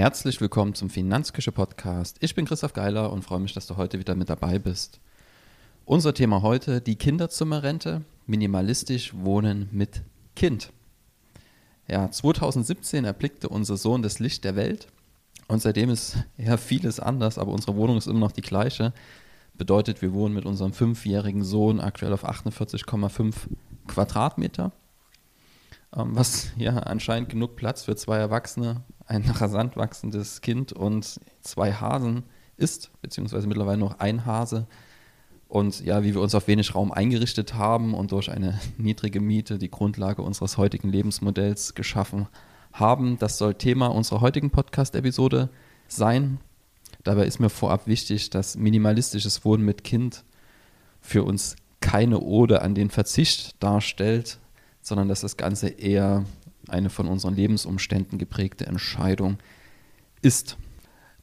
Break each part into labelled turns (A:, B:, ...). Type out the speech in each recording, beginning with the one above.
A: Herzlich willkommen zum Finanzküche Podcast. Ich bin Christoph Geiler und freue mich, dass du heute wieder mit dabei bist. Unser Thema heute: die Kinderzimmerrente, minimalistisch wohnen mit Kind. Ja, 2017 erblickte unser Sohn das Licht der Welt und seitdem ist ja vieles anders, aber unsere Wohnung ist immer noch die gleiche. Bedeutet, wir wohnen mit unserem fünfjährigen Sohn aktuell auf 48,5 Quadratmeter, ähm, was ja anscheinend genug Platz für zwei Erwachsene ein rasant wachsendes Kind und zwei Hasen ist, beziehungsweise mittlerweile noch ein Hase. Und ja, wie wir uns auf wenig Raum eingerichtet haben und durch eine niedrige Miete die Grundlage unseres heutigen Lebensmodells geschaffen haben, das soll Thema unserer heutigen Podcast-Episode sein. Dabei ist mir vorab wichtig, dass minimalistisches Wohnen mit Kind für uns keine Ode an den Verzicht darstellt, sondern dass das Ganze eher eine von unseren Lebensumständen geprägte Entscheidung ist.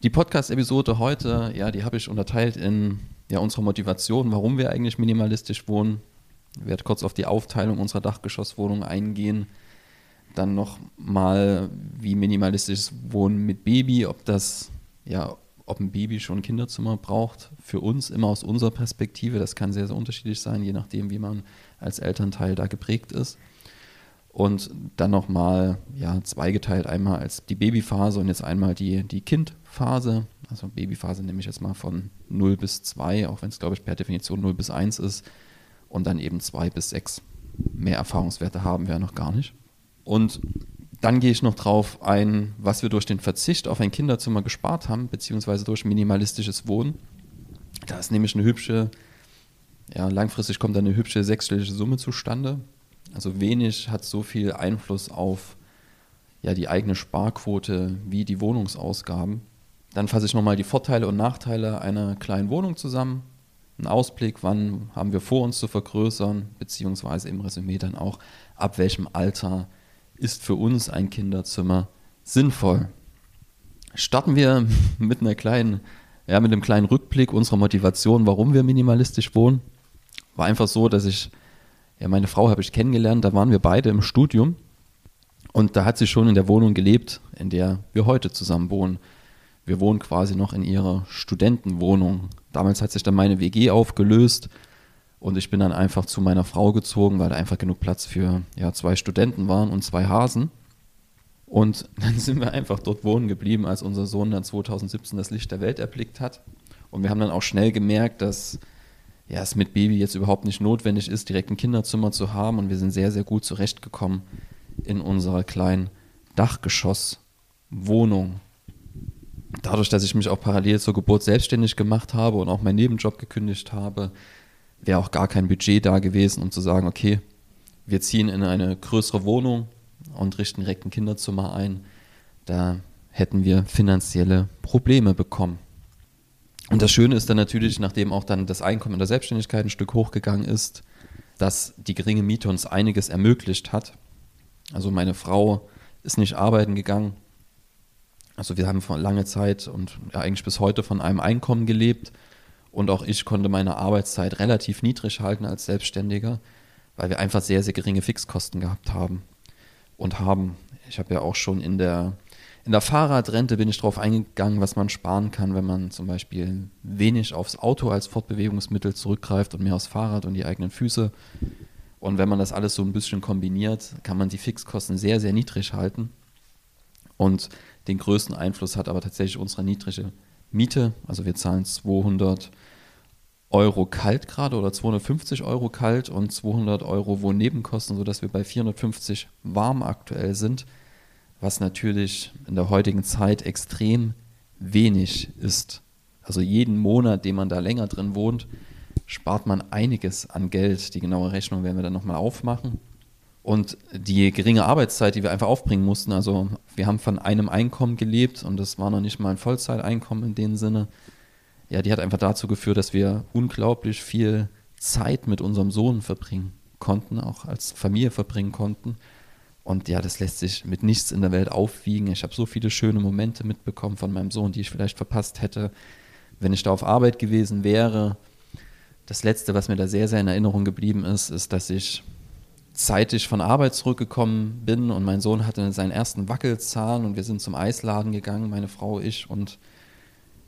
A: Die Podcast-Episode heute, ja, die habe ich unterteilt in ja, unsere Motivation, warum wir eigentlich minimalistisch wohnen. Ich werde kurz auf die Aufteilung unserer Dachgeschosswohnung eingehen. Dann nochmal, wie minimalistisches Wohnen mit Baby, ob das, ja, ob ein Baby schon ein Kinderzimmer braucht. Für uns immer aus unserer Perspektive. Das kann sehr, sehr unterschiedlich sein, je nachdem, wie man als Elternteil da geprägt ist. Und dann nochmal ja, zweigeteilt, einmal als die Babyphase und jetzt einmal die, die Kindphase. Also Babyphase nehme ich jetzt mal von 0 bis 2, auch wenn es, glaube ich, per Definition 0 bis 1 ist. Und dann eben 2 bis 6. Mehr Erfahrungswerte haben wir ja noch gar nicht. Und dann gehe ich noch drauf ein, was wir durch den Verzicht auf ein Kinderzimmer gespart haben, beziehungsweise durch minimalistisches Wohnen. Da ist nämlich eine hübsche, ja, langfristig kommt da eine hübsche sechsstellige Summe zustande. Also wenig hat so viel Einfluss auf ja, die eigene Sparquote wie die Wohnungsausgaben. Dann fasse ich nochmal die Vorteile und Nachteile einer kleinen Wohnung zusammen. Ein Ausblick, wann haben wir vor, uns zu vergrößern, beziehungsweise im Resümee dann auch, ab welchem Alter ist für uns ein Kinderzimmer sinnvoll. Starten wir mit einer kleinen, ja, mit einem kleinen Rückblick unserer Motivation, warum wir minimalistisch wohnen. War einfach so, dass ich ja, meine Frau habe ich kennengelernt, da waren wir beide im Studium und da hat sie schon in der Wohnung gelebt, in der wir heute zusammen wohnen. Wir wohnen quasi noch in ihrer Studentenwohnung. Damals hat sich dann meine WG aufgelöst und ich bin dann einfach zu meiner Frau gezogen, weil da einfach genug Platz für ja, zwei Studenten waren und zwei Hasen. Und dann sind wir einfach dort wohnen geblieben, als unser Sohn dann 2017 das Licht der Welt erblickt hat. Und wir haben dann auch schnell gemerkt, dass ja, es mit Baby jetzt überhaupt nicht notwendig ist, direkt ein Kinderzimmer zu haben. Und wir sind sehr, sehr gut zurechtgekommen in unserer kleinen Dachgeschosswohnung. Dadurch, dass ich mich auch parallel zur Geburt selbstständig gemacht habe und auch meinen Nebenjob gekündigt habe, wäre auch gar kein Budget da gewesen, um zu sagen, okay, wir ziehen in eine größere Wohnung und richten direkt ein Kinderzimmer ein. Da hätten wir finanzielle Probleme bekommen. Und das Schöne ist dann natürlich, nachdem auch dann das Einkommen in der Selbstständigkeit ein Stück hochgegangen ist, dass die geringe Miete uns einiges ermöglicht hat. Also meine Frau ist nicht arbeiten gegangen. Also wir haben vor lange Zeit und ja eigentlich bis heute von einem Einkommen gelebt. Und auch ich konnte meine Arbeitszeit relativ niedrig halten als Selbstständiger, weil wir einfach sehr, sehr geringe Fixkosten gehabt haben und haben. Ich habe ja auch schon in der in der Fahrradrente bin ich darauf eingegangen, was man sparen kann, wenn man zum Beispiel wenig aufs Auto als Fortbewegungsmittel zurückgreift und mehr aufs Fahrrad und die eigenen Füße. Und wenn man das alles so ein bisschen kombiniert, kann man die Fixkosten sehr, sehr niedrig halten. Und den größten Einfluss hat aber tatsächlich unsere niedrige Miete. Also wir zahlen 200 Euro kalt gerade oder 250 Euro kalt und 200 Euro Wohnnebenkosten, sodass wir bei 450 warm aktuell sind was natürlich in der heutigen Zeit extrem wenig ist. Also jeden Monat, den man da länger drin wohnt, spart man einiges an Geld. Die genaue Rechnung werden wir dann nochmal aufmachen. Und die geringe Arbeitszeit, die wir einfach aufbringen mussten, also wir haben von einem Einkommen gelebt und das war noch nicht mal ein Vollzeiteinkommen in dem Sinne. Ja, die hat einfach dazu geführt, dass wir unglaublich viel Zeit mit unserem Sohn verbringen konnten, auch als Familie verbringen konnten. Und ja, das lässt sich mit nichts in der Welt aufwiegen. Ich habe so viele schöne Momente mitbekommen von meinem Sohn, die ich vielleicht verpasst hätte, wenn ich da auf Arbeit gewesen wäre. Das Letzte, was mir da sehr, sehr in Erinnerung geblieben ist, ist, dass ich zeitig von Arbeit zurückgekommen bin und mein Sohn hatte seinen ersten Wackelzahn und wir sind zum Eisladen gegangen, meine Frau, ich und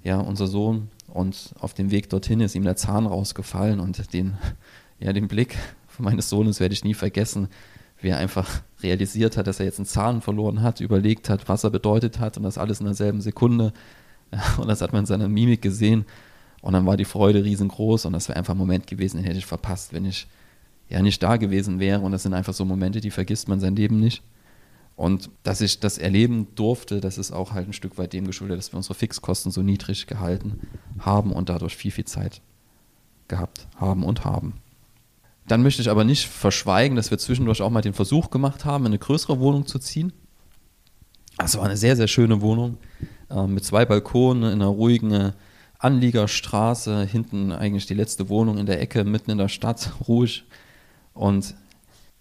A: ja, unser Sohn. Und auf dem Weg dorthin ist ihm der Zahn rausgefallen und den, ja, den Blick meines Sohnes werde ich nie vergessen, wie er einfach realisiert hat, dass er jetzt einen Zahn verloren hat, überlegt hat, was er bedeutet hat und das alles in derselben Sekunde. Und das hat man in seiner Mimik gesehen. Und dann war die Freude riesengroß und das wäre einfach ein Moment gewesen, den hätte ich verpasst, wenn ich ja nicht da gewesen wäre. Und das sind einfach so Momente, die vergisst man sein Leben nicht. Und dass ich das erleben durfte, das ist auch halt ein Stück weit dem geschuldet, dass wir unsere Fixkosten so niedrig gehalten haben und dadurch viel, viel Zeit gehabt haben und haben. Dann möchte ich aber nicht verschweigen, dass wir zwischendurch auch mal den Versuch gemacht haben, in eine größere Wohnung zu ziehen. Das war eine sehr, sehr schöne Wohnung äh, mit zwei Balkonen in einer ruhigen äh, Anliegerstraße, hinten eigentlich die letzte Wohnung in der Ecke, mitten in der Stadt, ruhig. Und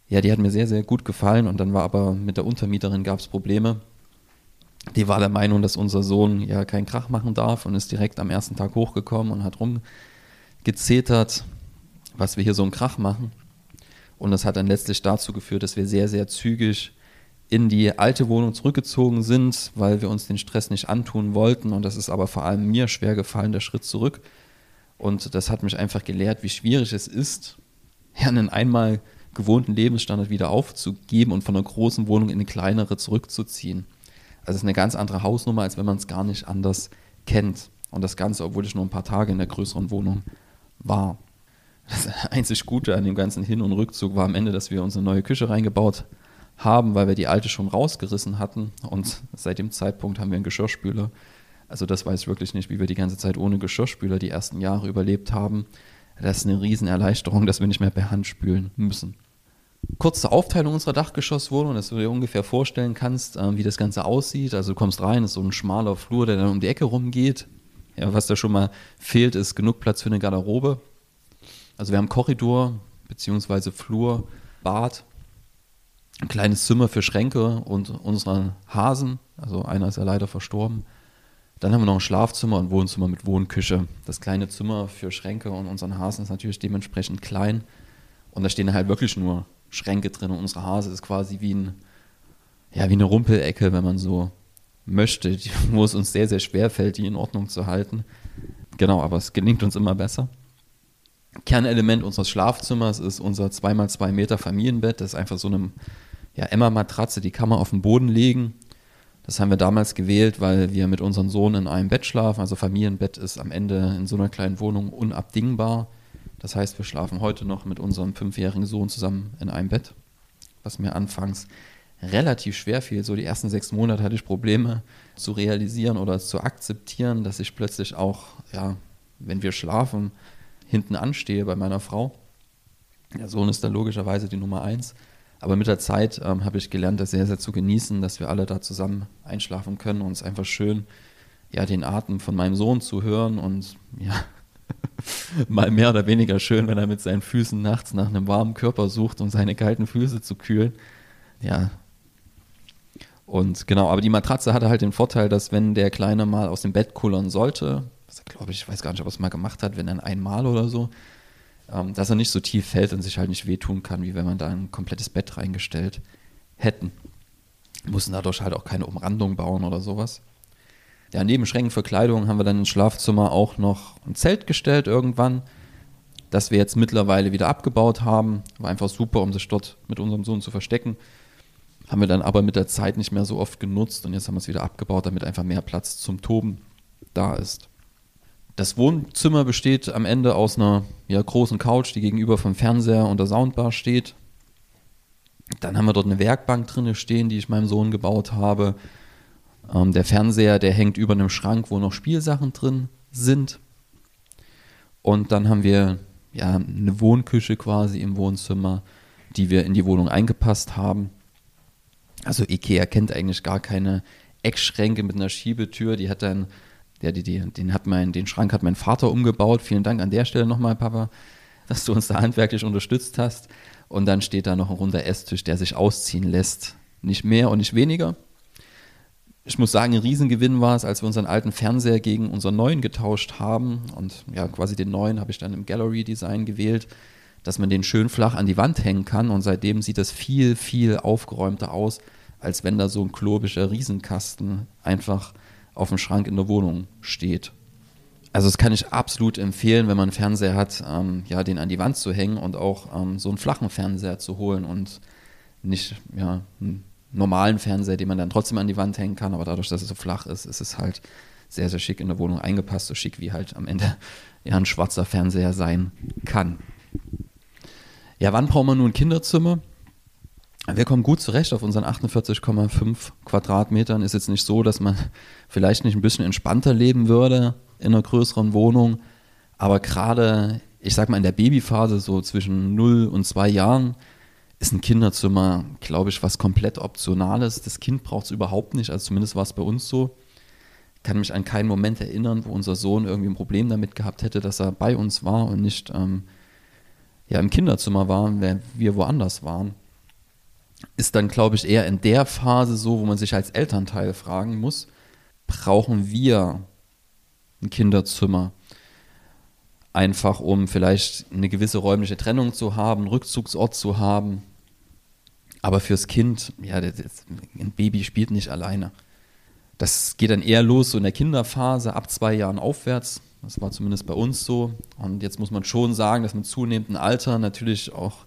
A: ja, die hat mir sehr, sehr gut gefallen und dann war aber mit der Untermieterin gab es Probleme. Die war der Meinung, dass unser Sohn ja keinen Krach machen darf und ist direkt am ersten Tag hochgekommen und hat rumgezetert, was wir hier so einen Krach machen. Und das hat dann letztlich dazu geführt, dass wir sehr, sehr zügig in die alte Wohnung zurückgezogen sind, weil wir uns den Stress nicht antun wollten. Und das ist aber vor allem mir schwer gefallen, der Schritt zurück. Und das hat mich einfach gelehrt, wie schwierig es ist, einen einmal gewohnten Lebensstandard wieder aufzugeben und von einer großen Wohnung in eine kleinere zurückzuziehen. Also es ist eine ganz andere Hausnummer, als wenn man es gar nicht anders kennt. Und das Ganze, obwohl ich nur ein paar Tage in der größeren Wohnung war. Das einzig Gute an dem ganzen Hin- und Rückzug war am Ende, dass wir unsere neue Küche reingebaut haben, weil wir die alte schon rausgerissen hatten. Und seit dem Zeitpunkt haben wir einen Geschirrspüler. Also das weiß ich wirklich nicht, wie wir die ganze Zeit ohne Geschirrspüler die ersten Jahre überlebt haben. Das ist eine Riesenerleichterung, dass wir nicht mehr per Hand spülen müssen kurze Aufteilung unserer Dachgeschosswohnung, dass du dir ungefähr vorstellen kannst, äh, wie das Ganze aussieht. Also du kommst rein, ist so ein schmaler Flur, der dann um die Ecke rumgeht. Ja, was da schon mal fehlt, ist genug Platz für eine Garderobe. Also wir haben Korridor beziehungsweise Flur, Bad, ein kleines Zimmer für Schränke und unseren Hasen. Also einer ist ja leider verstorben. Dann haben wir noch ein Schlafzimmer und Wohnzimmer mit Wohnküche. Das kleine Zimmer für Schränke und unseren Hasen ist natürlich dementsprechend klein. Und da stehen halt wirklich nur Schränke drin und unsere Hase ist quasi wie, ein, ja, wie eine Rumpelecke, wenn man so möchte, wo es uns sehr, sehr schwer fällt, die in Ordnung zu halten. Genau, aber es gelingt uns immer besser. Kernelement unseres Schlafzimmers ist unser 2x2 Meter Familienbett. Das ist einfach so eine ja, Emma-Matratze, die kann man auf den Boden legen. Das haben wir damals gewählt, weil wir mit unserem Sohn in einem Bett schlafen. Also Familienbett ist am Ende in so einer kleinen Wohnung unabdingbar. Das heißt, wir schlafen heute noch mit unserem fünfjährigen Sohn zusammen in einem Bett, was mir anfangs relativ schwer fiel. So die ersten sechs Monate hatte ich Probleme zu realisieren oder zu akzeptieren, dass ich plötzlich auch, ja, wenn wir schlafen, hinten anstehe bei meiner Frau. Der Sohn ist da logischerweise die Nummer eins. Aber mit der Zeit ähm, habe ich gelernt, das sehr, sehr zu genießen, dass wir alle da zusammen einschlafen können und es einfach schön, ja, den Atem von meinem Sohn zu hören und ja, mal mehr oder weniger schön, wenn er mit seinen Füßen nachts nach einem warmen Körper sucht, um seine kalten Füße zu kühlen. Ja. Und genau, aber die Matratze hatte halt den Vorteil, dass wenn der Kleine mal aus dem Bett kullern sollte, er glaube ich, ich weiß gar nicht, ob er es mal gemacht hat, wenn dann einmal oder so, ähm, dass er nicht so tief fällt und sich halt nicht wehtun kann, wie wenn man da ein komplettes Bett reingestellt hätten. Mussten dadurch halt auch keine Umrandung bauen oder sowas. Ja, neben Schränken für Kleidung haben wir dann ins Schlafzimmer auch noch ein Zelt gestellt irgendwann, das wir jetzt mittlerweile wieder abgebaut haben. War einfach super, um sich dort mit unserem Sohn zu verstecken. Haben wir dann aber mit der Zeit nicht mehr so oft genutzt und jetzt haben wir es wieder abgebaut, damit einfach mehr Platz zum Toben da ist. Das Wohnzimmer besteht am Ende aus einer ja, großen Couch, die gegenüber vom Fernseher und der Soundbar steht. Dann haben wir dort eine Werkbank drinne stehen, die ich meinem Sohn gebaut habe. Ähm, der Fernseher, der hängt über einem Schrank, wo noch Spielsachen drin sind. Und dann haben wir ja eine Wohnküche quasi im Wohnzimmer, die wir in die Wohnung eingepasst haben. Also Ikea kennt eigentlich gar keine Eckschränke mit einer Schiebetür. Die hat dann, ja, die, die, den, hat mein, den Schrank hat mein Vater umgebaut. Vielen Dank an der Stelle nochmal, Papa, dass du uns da handwerklich unterstützt hast. Und dann steht da noch ein runder Esstisch, der sich ausziehen lässt. Nicht mehr und nicht weniger ich muss sagen, ein Riesengewinn war es, als wir unseren alten Fernseher gegen unseren neuen getauscht haben. Und ja, quasi den neuen habe ich dann im Gallery Design gewählt. dass man den schön flach an die Wand hängen kann und seitdem sieht das viel, viel aufgeräumter aus, als wenn da so ein klobischer Riesenkasten einfach auf dem Schrank in der Wohnung steht. Also das kann ich absolut empfehlen, wenn man einen Fernseher hat, ähm, ja, den an die Wand zu hängen und auch ähm, so einen flachen Fernseher zu holen und nicht ja, einen normalen Fernseher, den man dann trotzdem an die Wand hängen kann, aber dadurch, dass es so flach ist, ist es halt sehr, sehr schick in der Wohnung eingepasst, so schick wie halt am Ende ja ein schwarzer Fernseher sein kann. Ja, wann brauchen wir nun ein Kinderzimmer? Wir kommen gut zurecht auf unseren 48,5 Quadratmetern. Ist jetzt nicht so, dass man vielleicht nicht ein bisschen entspannter leben würde in einer größeren Wohnung. Aber gerade, ich sag mal, in der Babyphase, so zwischen 0 und 2 Jahren, ist ein Kinderzimmer, glaube ich, was komplett Optionales. Das Kind braucht es überhaupt nicht, also zumindest war es bei uns so. Ich kann mich an keinen Moment erinnern, wo unser Sohn irgendwie ein Problem damit gehabt hätte, dass er bei uns war und nicht ähm, ja, im Kinderzimmer war, während wir woanders waren ist dann, glaube ich, eher in der Phase so, wo man sich als Elternteil fragen muss, brauchen wir ein Kinderzimmer? Einfach um vielleicht eine gewisse räumliche Trennung zu haben, einen Rückzugsort zu haben. Aber fürs Kind, ja, ein Baby spielt nicht alleine. Das geht dann eher los so in der Kinderphase, ab zwei Jahren aufwärts. Das war zumindest bei uns so. Und jetzt muss man schon sagen, dass mit zunehmendem Alter natürlich auch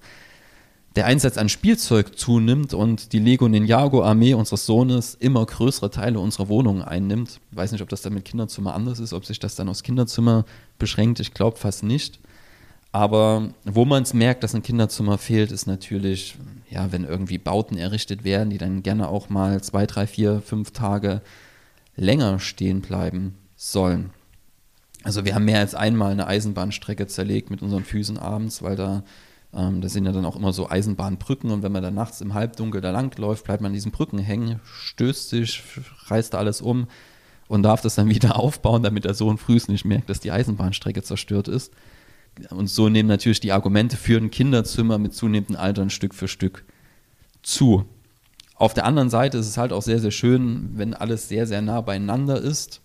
A: der Einsatz an Spielzeug zunimmt und die Lego Ninjago Armee unseres Sohnes immer größere Teile unserer Wohnung einnimmt. Ich weiß nicht, ob das dann mit Kinderzimmer anders ist, ob sich das dann aufs Kinderzimmer beschränkt. Ich glaube fast nicht. Aber wo man es merkt, dass ein Kinderzimmer fehlt, ist natürlich, ja, wenn irgendwie Bauten errichtet werden, die dann gerne auch mal zwei, drei, vier, fünf Tage länger stehen bleiben sollen. Also wir haben mehr als einmal eine Eisenbahnstrecke zerlegt mit unseren Füßen abends, weil da ähm, das sind ja dann auch immer so Eisenbahnbrücken und wenn man dann nachts im Halbdunkel da langläuft, bleibt man an diesen Brücken hängen, stößt sich, reißt da alles um und darf das dann wieder aufbauen, damit der Sohn frühst nicht merkt, dass die Eisenbahnstrecke zerstört ist. Und so nehmen natürlich die Argumente für ein Kinderzimmer mit zunehmendem Alter Stück für Stück zu. Auf der anderen Seite ist es halt auch sehr, sehr schön, wenn alles sehr, sehr nah beieinander ist.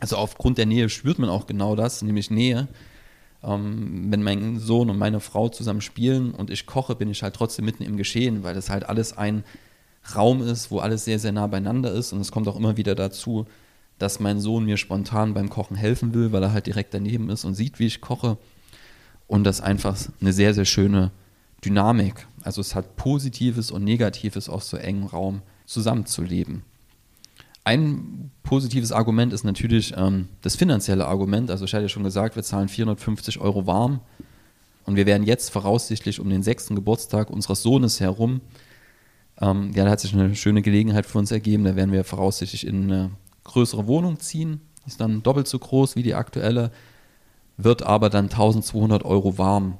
A: Also aufgrund der Nähe spürt man auch genau das, nämlich Nähe ähm, wenn mein Sohn und meine Frau zusammen spielen und ich koche, bin ich halt trotzdem mitten im Geschehen, weil das halt alles ein Raum ist, wo alles sehr, sehr nah beieinander ist. Und es kommt auch immer wieder dazu, dass mein Sohn mir spontan beim Kochen helfen will, weil er halt direkt daneben ist und sieht, wie ich koche. Und das ist einfach eine sehr, sehr schöne Dynamik. Also es hat Positives und Negatives aus so engem Raum zusammenzuleben. Ein positives Argument ist natürlich ähm, das finanzielle Argument. Also ich hatte ja schon gesagt, wir zahlen 450 Euro warm und wir werden jetzt voraussichtlich um den sechsten Geburtstag unseres Sohnes herum, ähm, ja, da hat sich eine schöne Gelegenheit für uns ergeben, da werden wir voraussichtlich in eine größere Wohnung ziehen, die ist dann doppelt so groß wie die aktuelle, wird aber dann 1200 Euro warm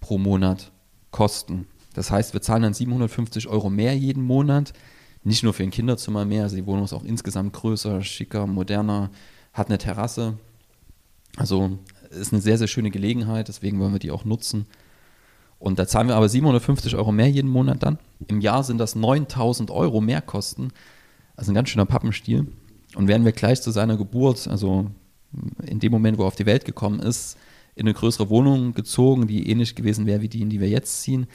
A: pro Monat kosten. Das heißt, wir zahlen dann 750 Euro mehr jeden Monat nicht nur für ein Kinderzimmer mehr, also die Wohnung ist auch insgesamt größer, schicker, moderner, hat eine Terrasse. Also ist eine sehr, sehr schöne Gelegenheit, deswegen wollen wir die auch nutzen. Und da zahlen wir aber 750 Euro mehr jeden Monat dann. Im Jahr sind das 9000 Euro mehr Kosten. Also ein ganz schöner Pappenstiel. Und werden wir gleich zu seiner Geburt, also in dem Moment, wo er auf die Welt gekommen ist, in eine größere Wohnung gezogen, die ähnlich gewesen wäre wie die, in die wir jetzt ziehen,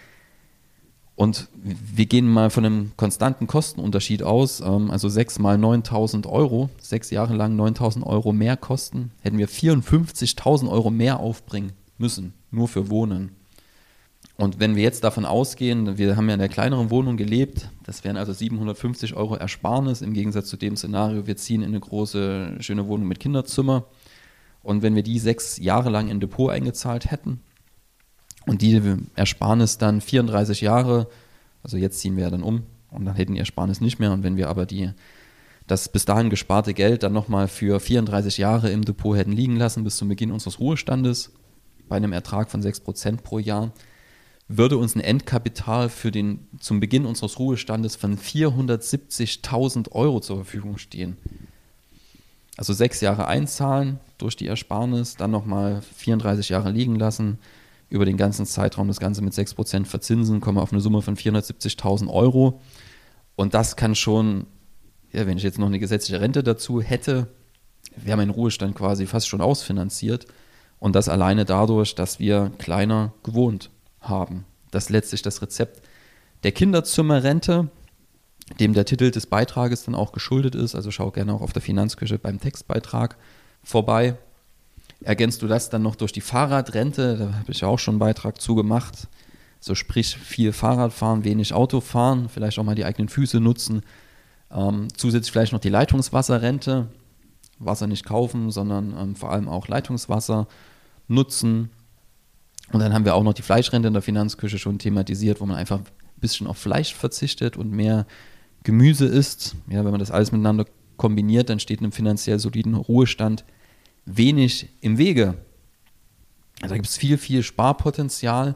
A: und wir gehen mal von einem konstanten Kostenunterschied aus, ähm, also sechs mal 9000 Euro, sechs Jahre lang 9000 Euro mehr Kosten, hätten wir 54.000 Euro mehr aufbringen müssen, nur für Wohnen. Und wenn wir jetzt davon ausgehen, wir haben ja in der kleineren Wohnung gelebt, das wären also 750 Euro Ersparnis im Gegensatz zu dem Szenario, wir ziehen in eine große, schöne Wohnung mit Kinderzimmer. Und wenn wir die sechs Jahre lang in Depot eingezahlt hätten, und die Ersparnis dann 34 Jahre, also jetzt ziehen wir ja dann um und dann hätten die Ersparnis nicht mehr. Und wenn wir aber die, das bis dahin gesparte Geld dann nochmal für 34 Jahre im Depot hätten liegen lassen bis zum Beginn unseres Ruhestandes, bei einem Ertrag von 6% pro Jahr, würde uns ein Endkapital für den zum Beginn unseres Ruhestandes von 470.000 Euro zur Verfügung stehen. Also sechs Jahre einzahlen durch die Ersparnis, dann nochmal 34 Jahre liegen lassen, über den ganzen Zeitraum das Ganze mit 6% verzinsen, kommen wir auf eine Summe von 470.000 Euro. Und das kann schon, ja, wenn ich jetzt noch eine gesetzliche Rente dazu hätte, wir haben Ruhestand quasi fast schon ausfinanziert. Und das alleine dadurch, dass wir kleiner gewohnt haben. Das ist letztlich das Rezept der Kinderzimmerrente, dem der Titel des Beitrages dann auch geschuldet ist. Also schau gerne auch auf der Finanzküche beim Textbeitrag vorbei. Ergänzt du das dann noch durch die Fahrradrente, da habe ich ja auch schon einen Beitrag zugemacht. So sprich viel Fahrrad fahren, wenig Auto fahren, vielleicht auch mal die eigenen Füße nutzen. Ähm, zusätzlich vielleicht noch die Leitungswasserrente, Wasser nicht kaufen, sondern ähm, vor allem auch Leitungswasser nutzen. Und dann haben wir auch noch die Fleischrente in der Finanzküche schon thematisiert, wo man einfach ein bisschen auf Fleisch verzichtet und mehr Gemüse isst. Ja, wenn man das alles miteinander kombiniert, dann steht einem finanziell soliden Ruhestand wenig im Wege. Also da gibt es viel, viel Sparpotenzial,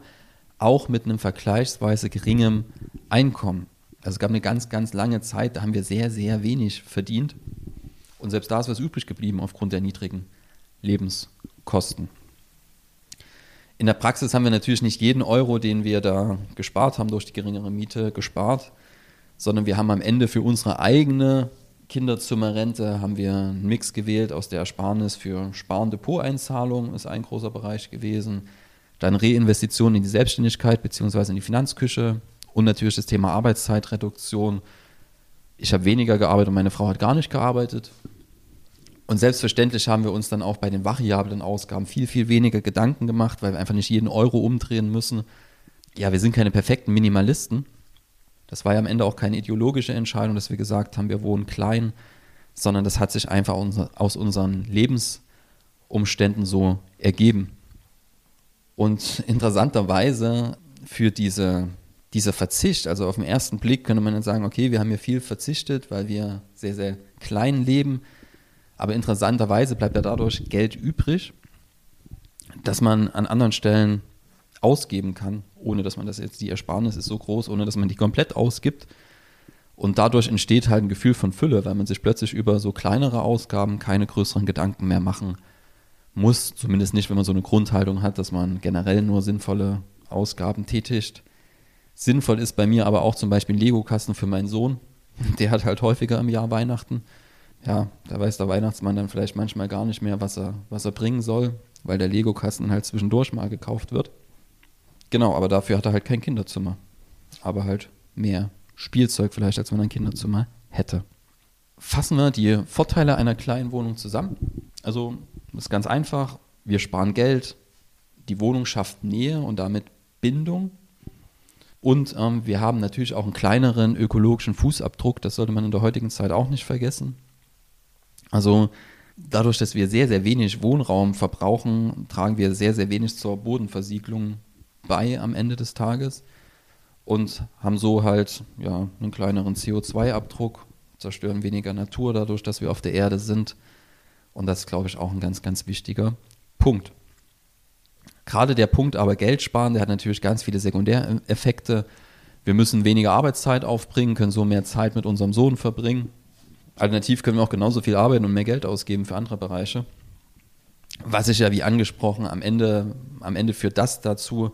A: auch mit einem vergleichsweise geringem Einkommen. Also es gab eine ganz, ganz lange Zeit, da haben wir sehr, sehr wenig verdient. Und selbst da ist was übrig geblieben aufgrund der niedrigen Lebenskosten. In der Praxis haben wir natürlich nicht jeden Euro, den wir da gespart haben durch die geringere Miete, gespart, sondern wir haben am Ende für unsere eigene Kinderzimmerrente haben wir einen Mix gewählt aus der Ersparnis für Sparen Depoteinzahlung ist ein großer Bereich gewesen, dann Reinvestitionen in die Selbstständigkeit bzw. in die Finanzküche und natürlich das Thema Arbeitszeitreduktion. Ich habe weniger gearbeitet und meine Frau hat gar nicht gearbeitet. Und selbstverständlich haben wir uns dann auch bei den variablen Ausgaben viel, viel weniger Gedanken gemacht, weil wir einfach nicht jeden Euro umdrehen müssen. Ja, wir sind keine perfekten Minimalisten. Das war ja am Ende auch keine ideologische Entscheidung, dass wir gesagt haben, wir wohnen klein, sondern das hat sich einfach aus unseren Lebensumständen so ergeben. Und interessanterweise für diese, dieser Verzicht, also auf den ersten Blick könnte man dann sagen, okay, wir haben hier viel verzichtet, weil wir sehr, sehr klein leben. Aber interessanterweise bleibt ja dadurch Geld übrig, das man an anderen Stellen ausgeben kann, ohne dass man das jetzt, die Ersparnis ist so groß, ohne dass man die komplett ausgibt. Und dadurch entsteht halt ein Gefühl von Fülle, weil man sich plötzlich über so kleinere Ausgaben keine größeren Gedanken mehr machen muss. Zumindest nicht, wenn man so eine Grundhaltung hat, dass man generell nur sinnvolle Ausgaben tätigt. Sinnvoll ist bei mir aber auch zum Beispiel ein Lego-Kasten für meinen Sohn. Der hat halt häufiger im Jahr Weihnachten ja, da weiß der Weihnachtsmann dann vielleicht manchmal gar nicht mehr, was er, was er bringen soll, weil der Lego-Kasten halt zwischendurch mal gekauft wird. Genau, aber dafür hat er halt kein Kinderzimmer. Aber halt mehr Spielzeug vielleicht, als wenn er ein Kinderzimmer hätte. Fassen wir die Vorteile einer kleinen Wohnung zusammen. Also, das ist ganz einfach. Wir sparen Geld, die Wohnung schafft Nähe und damit Bindung. Und ähm, wir haben natürlich auch einen kleineren ökologischen Fußabdruck. Das sollte man in der heutigen Zeit auch nicht vergessen. Also dadurch, dass wir sehr, sehr wenig Wohnraum verbrauchen, tragen wir sehr, sehr wenig zur Bodenversiegelung bei am Ende des Tages und haben so halt ja, einen kleineren CO2-Abdruck, zerstören weniger Natur dadurch, dass wir auf der Erde sind. Und das ist, glaube ich, auch ein ganz, ganz wichtiger Punkt. Gerade der Punkt aber Geld sparen, der hat natürlich ganz viele Sekundäreffekte. Wir müssen weniger Arbeitszeit aufbringen, können so mehr Zeit mit unserem Sohn verbringen. Alternativ können wir auch genauso viel arbeiten und mehr Geld ausgeben für andere Bereiche. Was sich ja wie angesprochen am Ende, am Ende führt das dazu,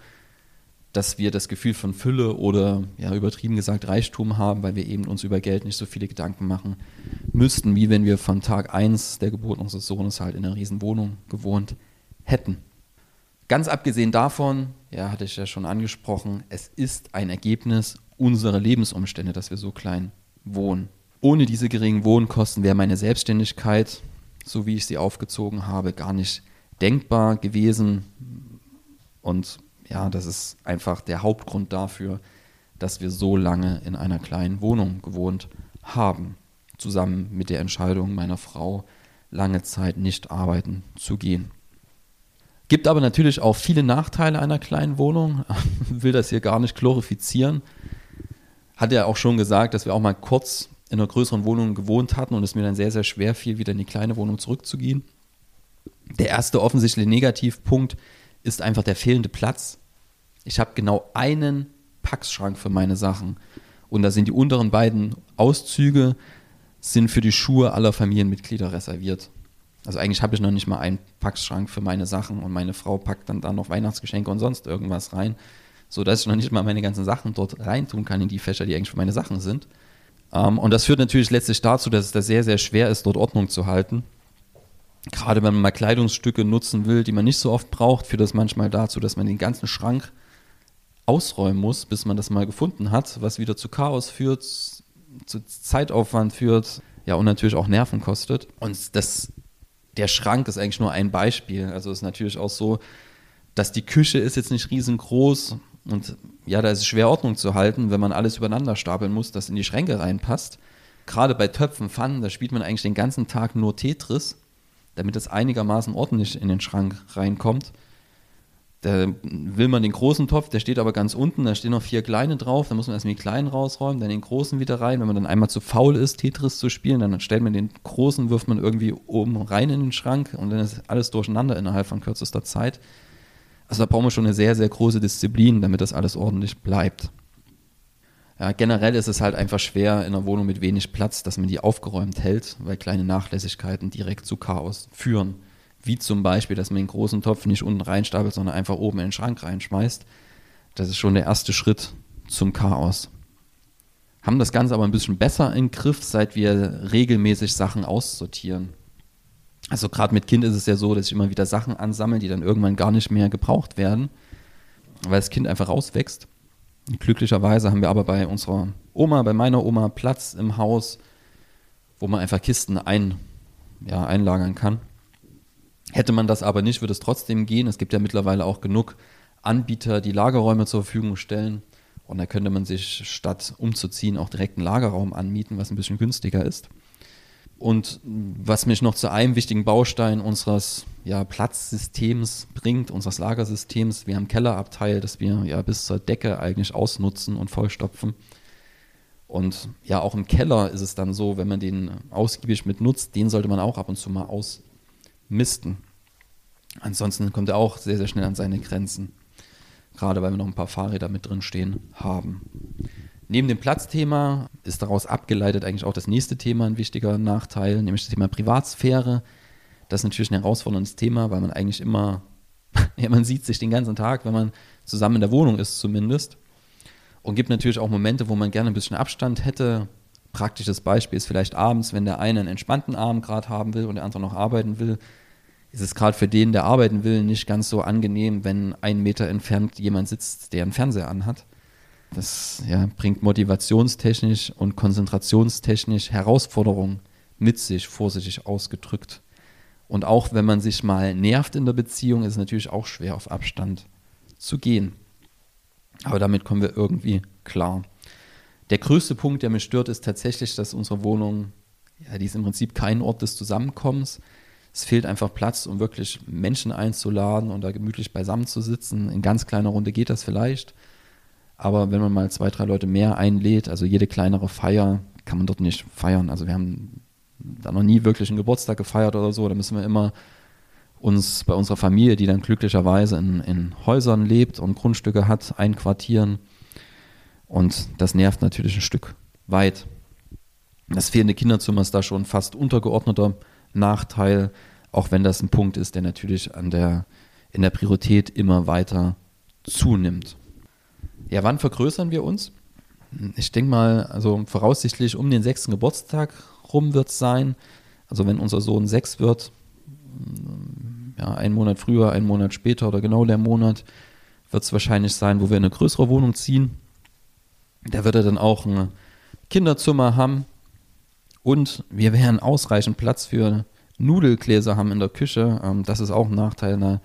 A: dass wir das Gefühl von Fülle oder ja übertrieben gesagt Reichtum haben, weil wir eben uns über Geld nicht so viele Gedanken machen müssten, wie wenn wir von Tag 1 der Geburt unseres Sohnes halt in einer riesen Wohnung gewohnt hätten. Ganz abgesehen davon, ja, hatte ich ja schon angesprochen, es ist ein Ergebnis unserer Lebensumstände, dass wir so klein wohnen ohne diese geringen Wohnkosten wäre meine Selbstständigkeit, so wie ich sie aufgezogen habe, gar nicht denkbar gewesen. Und ja, das ist einfach der Hauptgrund dafür, dass wir so lange in einer kleinen Wohnung gewohnt haben, zusammen mit der Entscheidung meiner Frau, lange Zeit nicht arbeiten zu gehen. Gibt aber natürlich auch viele Nachteile einer kleinen Wohnung, will das hier gar nicht glorifizieren. Hat er auch schon gesagt, dass wir auch mal kurz in einer größeren Wohnung gewohnt hatten und es mir dann sehr, sehr schwer fiel, wieder in die kleine Wohnung zurückzugehen. Der erste offensichtliche Negativpunkt ist einfach der fehlende Platz. Ich habe genau einen Packschrank für meine Sachen. Und da sind die unteren beiden Auszüge sind für die Schuhe aller Familienmitglieder reserviert. Also eigentlich habe ich noch nicht mal einen Packschrank für meine Sachen und meine Frau packt dann da noch Weihnachtsgeschenke und sonst irgendwas rein, sodass ich noch nicht mal meine ganzen Sachen dort reintun kann in die Fächer, die eigentlich für meine Sachen sind. Ähm, und das führt natürlich letztlich dazu, dass es da sehr, sehr schwer ist, dort Ordnung zu halten. Gerade wenn man mal Kleidungsstücke nutzen will, die man nicht so oft braucht, führt das manchmal dazu, dass man den ganzen Schrank ausräumen muss, bis man das mal gefunden hat, was wieder zu Chaos führt, zu Zeitaufwand führt, ja, und natürlich auch Nerven kostet. Und das, der Schrank ist eigentlich nur ein Beispiel. Also ist natürlich auch so, dass die Küche ist jetzt nicht riesengroß und ja, da ist es schwer Ordnung zu halten, wenn man alles übereinander stapeln muss, das in die Schränke reinpasst. Gerade bei Töpfen, Pfannen, da spielt man eigentlich den ganzen Tag nur Tetris, damit es einigermaßen ordentlich in den Schrank reinkommt. Da will man den großen Topf, der steht aber ganz unten, da stehen noch vier kleine drauf, da muss man erstmal die kleinen rausräumen, dann den großen wieder rein. Wenn man dann einmal zu faul ist, Tetris zu spielen, dann stellt man den großen, wirft man irgendwie oben rein in den Schrank und dann ist alles durcheinander innerhalb von kürzester Zeit. Also da brauchen wir schon eine sehr, sehr große Disziplin, damit das alles ordentlich bleibt. Ja, generell ist es halt einfach schwer in einer Wohnung mit wenig Platz, dass man die aufgeräumt hält, weil kleine Nachlässigkeiten direkt zu Chaos führen. Wie zum Beispiel, dass man den großen Topf nicht unten reinstapelt, sondern einfach oben in den Schrank reinschmeißt. Das ist schon der erste Schritt zum Chaos. Haben das Ganze aber ein bisschen besser im Griff, seit wir regelmäßig Sachen aussortieren. Also gerade mit Kind ist es ja so, dass ich immer wieder Sachen ansammle, die dann irgendwann gar nicht mehr gebraucht werden, weil das Kind einfach rauswächst. Glücklicherweise haben wir aber bei unserer Oma, bei meiner Oma Platz im Haus, wo man einfach Kisten ein, ja, einlagern kann. Hätte man das aber nicht, würde es trotzdem gehen. Es gibt ja mittlerweile auch genug Anbieter, die Lagerräume zur Verfügung stellen. Und da könnte man sich statt umzuziehen auch direkt einen Lagerraum anmieten, was ein bisschen günstiger ist. Und was mich noch zu einem wichtigen Baustein unseres ja, Platzsystems bringt, unseres Lagersystems, wir haben Kellerabteil, das wir ja bis zur Decke eigentlich ausnutzen und vollstopfen. Und ja, auch im Keller ist es dann so, wenn man den ausgiebig mit nutzt, den sollte man auch ab und zu mal ausmisten. Ansonsten kommt er auch sehr, sehr schnell an seine Grenzen. Gerade weil wir noch ein paar Fahrräder mit drin stehen haben. Neben dem Platzthema ist daraus abgeleitet eigentlich auch das nächste Thema ein wichtiger Nachteil, nämlich das Thema Privatsphäre. Das ist natürlich ein herausforderndes Thema, weil man eigentlich immer, ja, man sieht sich den ganzen Tag, wenn man zusammen in der Wohnung ist zumindest. Und gibt natürlich auch Momente, wo man gerne ein bisschen Abstand hätte. Praktisches Beispiel ist vielleicht abends, wenn der eine einen entspannten Abend gerade haben will und der andere noch arbeiten will, ist es gerade für den, der arbeiten will, nicht ganz so angenehm, wenn ein Meter entfernt jemand sitzt, der einen Fernseher anhat. Das ja, bringt motivationstechnisch und konzentrationstechnisch Herausforderungen mit sich, vorsichtig ausgedrückt. Und auch wenn man sich mal nervt in der Beziehung, ist es natürlich auch schwer, auf Abstand zu gehen. Aber damit kommen wir irgendwie klar. Der größte Punkt, der mich stört, ist tatsächlich, dass unsere Wohnung, ja, die ist im Prinzip kein Ort des Zusammenkommens. Es fehlt einfach Platz, um wirklich Menschen einzuladen und da gemütlich beisammen zu sitzen. In ganz kleiner Runde geht das vielleicht. Aber wenn man mal zwei, drei Leute mehr einlädt, also jede kleinere Feier, kann man dort nicht feiern. Also wir haben da noch nie wirklich einen Geburtstag gefeiert oder so. Da müssen wir immer uns bei unserer Familie, die dann glücklicherweise in, in Häusern lebt und Grundstücke hat, einquartieren. Und das nervt natürlich ein Stück weit. Das fehlende Kinderzimmer ist da schon fast untergeordneter Nachteil, auch wenn das ein Punkt ist, der natürlich an der, in der Priorität immer weiter zunimmt. Ja, wann vergrößern wir uns? Ich denke mal, also voraussichtlich um den sechsten Geburtstag rum wird es sein. Also wenn unser Sohn sechs wird, mm, ja, einen Monat früher, einen Monat später oder genau der Monat, wird es wahrscheinlich sein, wo wir in eine größere Wohnung ziehen. Da wird er dann auch ein Kinderzimmer haben und wir werden ausreichend Platz für Nudelgläser haben in der Küche. Ähm, das ist auch ein Nachteil einer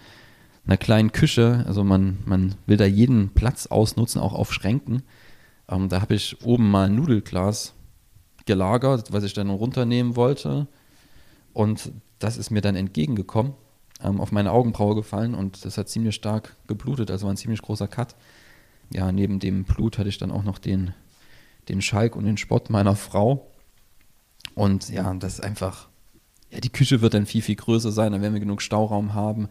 A: einer kleinen Küche. Also man, man will da jeden Platz ausnutzen, auch auf Schränken. Ähm, da habe ich oben mal ein Nudelglas gelagert, was ich dann runternehmen wollte. Und das ist mir dann entgegengekommen, ähm, auf meine Augenbraue gefallen und das hat ziemlich stark geblutet, also war ein ziemlich großer Cut. Ja, neben dem Blut hatte ich dann auch noch den, den Schalk und den Spott meiner Frau. Und ja, das ist einfach, ja, die Küche wird dann viel, viel größer sein, dann werden wir genug Stauraum haben.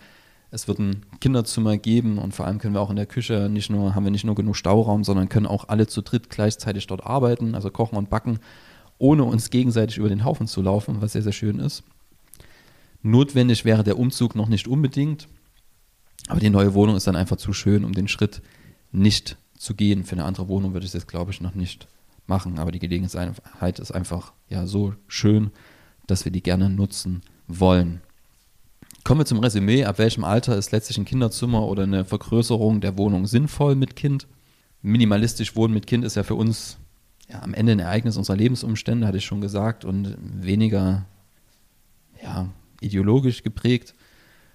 A: Es wird ein Kinderzimmer geben und vor allem können wir auch in der Küche nicht nur, haben wir nicht nur genug Stauraum, sondern können auch alle zu dritt gleichzeitig dort arbeiten, also kochen und backen, ohne uns gegenseitig über den Haufen zu laufen, was sehr, sehr schön ist. Notwendig wäre der Umzug noch nicht unbedingt, aber die neue Wohnung ist dann einfach zu schön, um den Schritt nicht zu gehen. Für eine andere Wohnung würde ich jetzt, glaube ich, noch nicht machen, aber die Gelegenheit ist einfach ja so schön, dass wir die gerne nutzen wollen. Kommen wir zum Resümee. Ab welchem Alter ist letztlich ein Kinderzimmer oder eine Vergrößerung der Wohnung sinnvoll mit Kind? Minimalistisch wohnen mit Kind ist ja für uns ja, am Ende ein Ereignis unserer Lebensumstände, hatte ich schon gesagt, und weniger ja, ideologisch geprägt.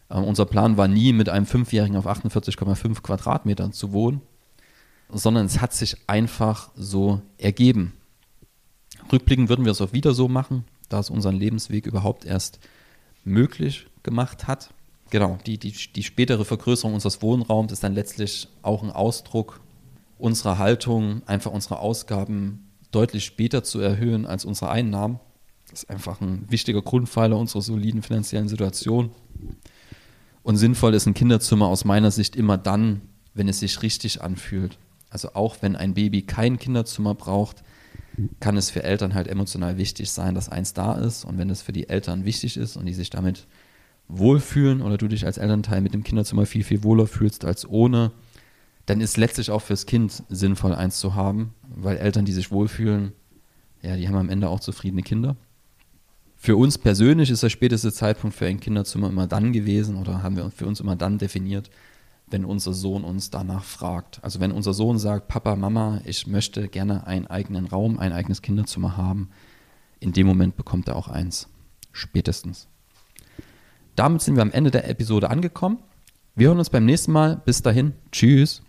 A: Äh, unser Plan war nie, mit einem Fünfjährigen auf 48,5 Quadratmetern zu wohnen, sondern es hat sich einfach so ergeben. Rückblickend würden wir es auch wieder so machen, da es unseren Lebensweg überhaupt erst möglich gemacht hat. Genau, die, die, die spätere Vergrößerung unseres Wohnraums ist dann letztlich auch ein Ausdruck unserer Haltung, einfach unsere Ausgaben deutlich später zu erhöhen als unsere Einnahmen. Das ist einfach ein wichtiger Grundpfeiler unserer soliden finanziellen Situation. Und sinnvoll ist ein Kinderzimmer aus meiner Sicht immer dann, wenn es sich richtig anfühlt. Also auch wenn ein Baby kein Kinderzimmer braucht, kann es für Eltern halt emotional wichtig sein, dass eins da ist. Und wenn es für die Eltern wichtig ist und die sich damit wohlfühlen oder du dich als Elternteil mit dem Kinderzimmer viel, viel wohler fühlst als ohne, dann ist letztlich auch fürs Kind sinnvoll, eins zu haben, weil Eltern, die sich wohlfühlen, ja, die haben am Ende auch zufriedene Kinder. Für uns persönlich ist der späteste Zeitpunkt für ein Kinderzimmer immer dann gewesen oder haben wir für uns immer dann definiert, wenn unser Sohn uns danach fragt. Also wenn unser Sohn sagt, Papa, Mama, ich möchte gerne einen eigenen Raum, ein eigenes Kinderzimmer haben, in dem Moment bekommt er auch eins. Spätestens. Damit sind wir am Ende der Episode angekommen. Wir hören uns beim nächsten Mal. Bis dahin. Tschüss.